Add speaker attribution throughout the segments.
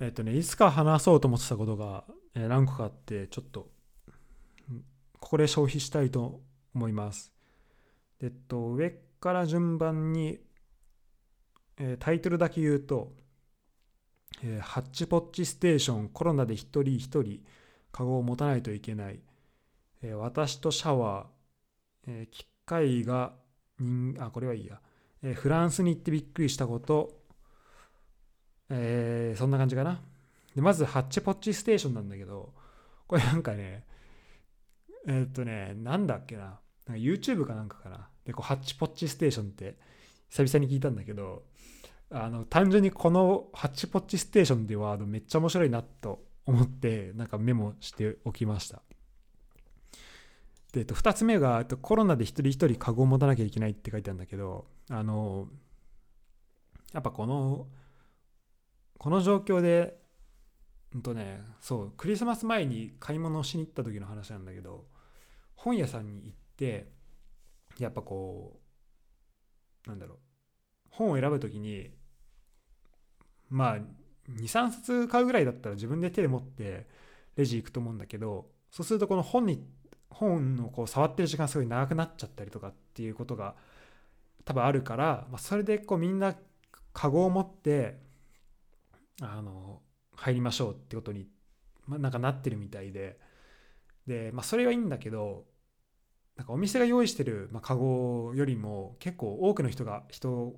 Speaker 1: えっとね、いつか話そうと思ってたことが、え何個かあって、ちょっと、ここで消費したいと思います。えっと、上から順番に、えータイトルだけ言うと、えーハッチポッチステーション、コロナで一人一人、カゴを持たないといけない。えー私とシャワー、えー機械が人、あ、これはいいや。えーフランスに行ってびっくりしたこと、えーそんな感じかな。でまず、ハッチポッチステーションなんだけど、これなんかね、えーっとね、なんだっけな。なんか YouTube かなんかかな。で、こう、ハッチポッチステーションって久々に聞いたんだけど、あの、単純にこのハッチポッチステーションってワードめっちゃ面白いなと思って、なんかメモしておきました。で、えっと、2つ目が、えっとコロナで一人一人カゴを持たなきゃいけないって書いてあるんだけど、あの、やっぱこの、この状況で、うんとね、そう、クリスマス前に買い物をしに行った時の話なんだけど、本屋さんに行って、やっぱこう、なんだろう、本を選ぶ時に、まあ、2、3冊買うぐらいだったら自分で手で持ってレジ行くと思うんだけど、そうするとこの本に、本をこう触ってる時間すごい長くなっちゃったりとかっていうことが多分あるから、まあ、それでこうみんなカゴを持ってあの入りましょうってことに、ま、なんかなってるみたいで。で、まあ、それはいいんだけどなんかお店が用意してる、まあ、カゴよりも結構多くの人が人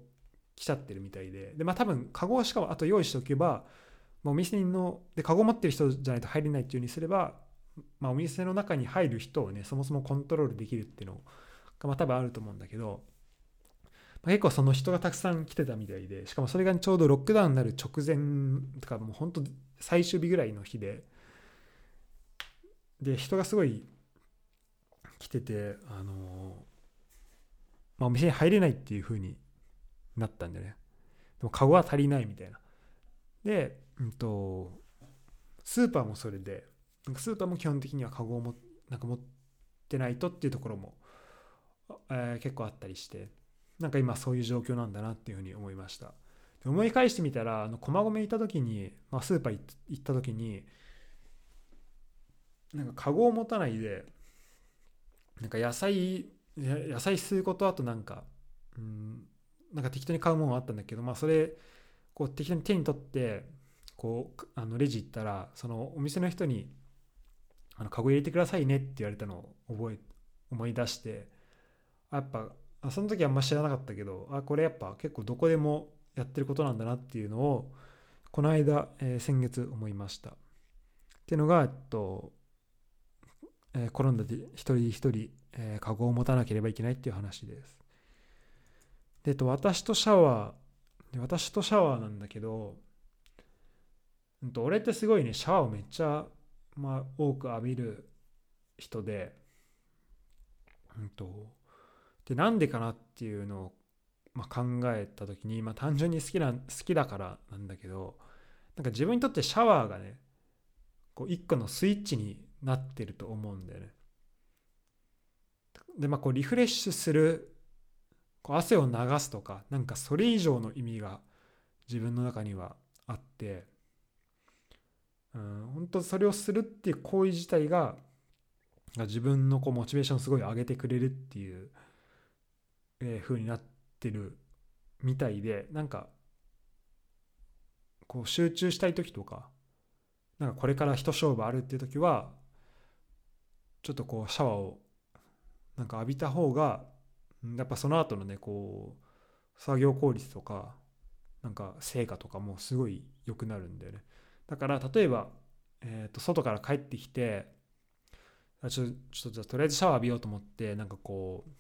Speaker 1: 来ちゃってるみたいで。で、まあ、多分カゴをしかもあと用意しておけば、まあ、お店のでカゴ持ってる人じゃないと入れないっていうふうにすれば、まあ、お店の中に入る人をねそもそもコントロールできるっていうのが、まあ、多分あると思うんだけど、まあ、結構その人がたくさん来てたみたいでしかもそれがちょうどロックダウンになる直前とかもう本当最終日ぐらいの日でで人がすごい来ててあのまあ、お店に入れないっていう風になったんだよね。でもカゴは足りないみたいな。で、うんと、スーパーもそれでなんかスーパーも基本的にはカゴをもなんか持ってないとっていうところも、えー結構あったりして。なんか今そういう状況なんだなっていうふうに思いました。で思い返してみたらあの駒込行った時に、まあ、スーパー行った時になんかカゴを持たないでなんか野菜野菜吸うことあとなんかうんなんか適当に買うものがあったんだけどまあそれこう適当に手に取ってこうあのレジ行ったらそのお店の人に「あのカゴ入れてくださいね」って言われたのを覚え思い出してあやっぱあその時あんま知らなかったけどあこれやっぱ結構どこでもやってることなんだなっていうのをこの間、えー先月思いました。っていうのが、えっとえーコロナで一人一人、えー、カゴを持たなければいけないっていう話です。で、えっと、私とシャワー私とシャワーなんだけど、うんと、俺ってすごいねシャワーをめっちゃ、まあ、多く浴びる人で、うんと、でなんでかなっていうのを、まあ、考えた時に、まあ、単純に好きな好きだからなんだけどなんか自分にとってシャワーがねこう一個のスイッチになってると思うんだよね。でまあこうリフレッシュするこう汗を流すとかなんかそれ以上の意味が自分の中にはあってうん本当それをするっていう行為自体が自分のこうモチベーションをすごい上げてくれるっていう、えー風になってるみたいでなんかこう集中したい時とかなんかこれから一勝負あるっていう時はちょっとこうシャワーをなんか浴びた方がやっぱその後のねこう作業効率とかなんか成果とかもすごい良くなるんだよね。だから例えば、えー、と外から帰ってきてちょちょっとじゃあとりあえずシャワー浴びようと思ってなんかこう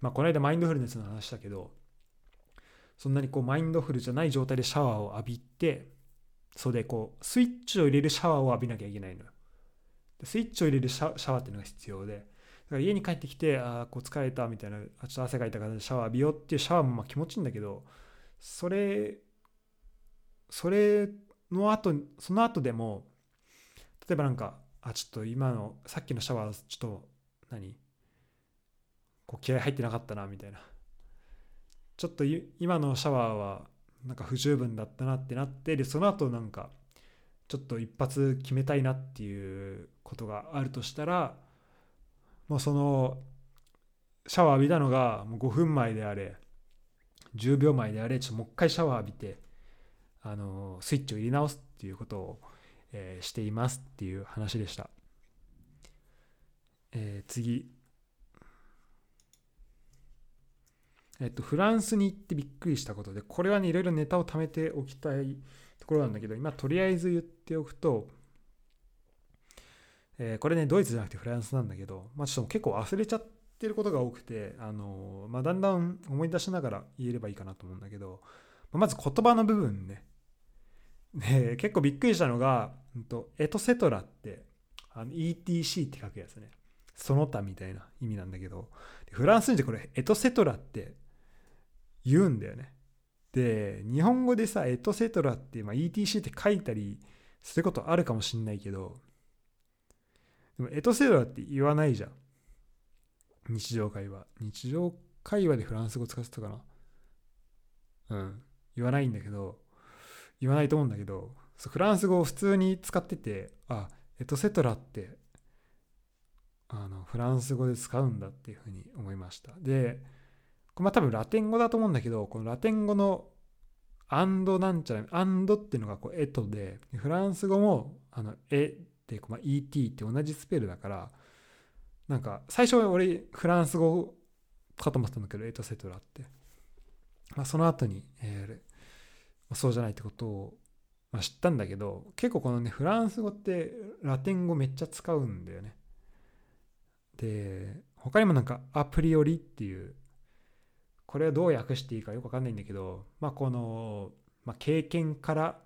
Speaker 1: まあこの間マインドフルネスの話だけどそんなにこうマインドフルじゃない状態でシャワーを浴びてそれでこうスイッチを入れるシャワーを浴びなきゃいけないのよ。スイッチを入れるシャワーっていうのが必要でだから家に帰ってきてあーこう疲れたみたいなちょっと汗かいたからシャワー浴びようっていうシャワーもまあ気持ちいいんだけどそれそれの後その後でも例えばなんかあちょっと今のさっきのシャワーちょっと何？気合入ってなかったなみたいな。ちょっと今のシャワーはなんか不十分だったなってなってでその後なんかちょっと一発決めたいなっていうことがあるとしたらもうそのシャワー浴びたのが5分前であれ10秒前であれちょっともう一回シャワー浴びてあのスイッチを入れ直すっていうことを、え、していますっていう話でした、えー、次。えっとフランスに行ってびっくりしたことでこれはねいろいろネタを貯めておきたいところなんだけど今とりあえず言っておくとえー、これねドイツじゃなくてフランスなんだけど、まあ、ちょっと結構忘れちゃってることが多くて、あのまあ、だんだん思い出しながら言えればいいかなと思うんだけど、まず言葉の部分ね。で結構びっくりしたのが、うんと、エトセトラってあの ETC って書くやつね。その他みたいな意味なんだけど。フランス人ってこれエトセトラって言うんだよね。で日本語でさエトセトラって、まあ、ETC って書いたりすることあるかもしんないけどでもエトセトラって言わないじゃん。日常会話。日常会話でフランス語使ってたかな。うん。言わないんだけど言わないと思うんだけどフランス語を普通に使っててあエトセトラってあのフランス語で使うんだっていうふうに思いました。でま多分ラテン語だと思うんだけどこのラテン語のアンドなんちゃらアンドっていうのがこうエトでフランス語もあのエって、まあ、ET って同じスペルだからなんか最初は俺フランス語かと思ったんだけどエトセトラって、まあ、その後に、えー、そうじゃないってことを、まあ、知ったんだけど結構このねフランス語ってラテン語めっちゃ使うんだよね。で他にもなんかアプリよりっていうこれはどう訳していいかよくわかんないんだけどまあこの、まあ、経験から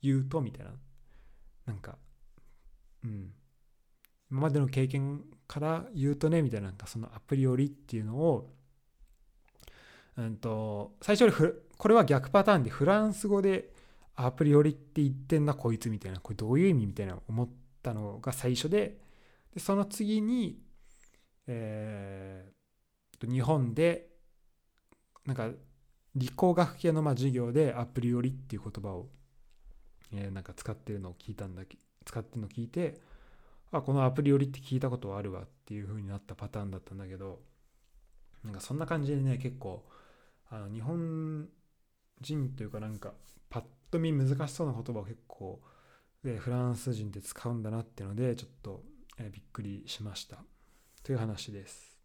Speaker 1: 言うとみたいな。なんかうん。今までの経験から言うとねみたいななんかそのアプリよりっていうのを、うんと、最初にこれは逆パターンでフランス語でアプリよりって言ってんなこいつみたいな。これどういう意味みたいな思ったのが最初ででその次に、えー、日本でなんか理工学系のま授業でアプリよりっていう言葉を、え、なんか使ってるのを聞いたんだけ使ってるのを聞いてあこのアプリよりって聞いたことはあるわっていう風になったパターンだったんだけどなんかそんな感じでね結構あの日本人というかなんかパッと見難しそうな言葉を結構でフランス人って使うんだなっていうのでちょっと、えびっくりしましたという話です。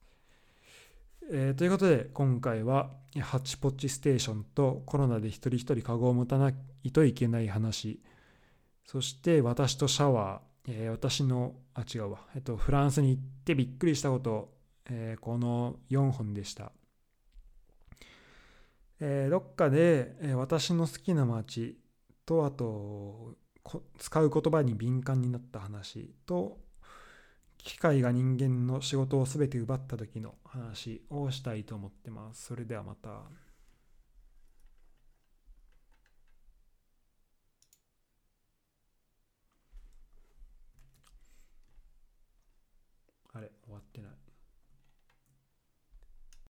Speaker 1: えー、ということで今回はハチポッチステーションとコロナで一人一人カゴを持たないといけない話。そして私とシャワー。えー、私の、あ、違うわ、えっと、フランスに行ってびっくりしたこと、えー、この4本でした。え、どっかで、え私の好きな街と、あと、使う言葉に敏感になった話と、機械が人間の仕事を全て奪った時の話をしたいと思ってます。それではまた。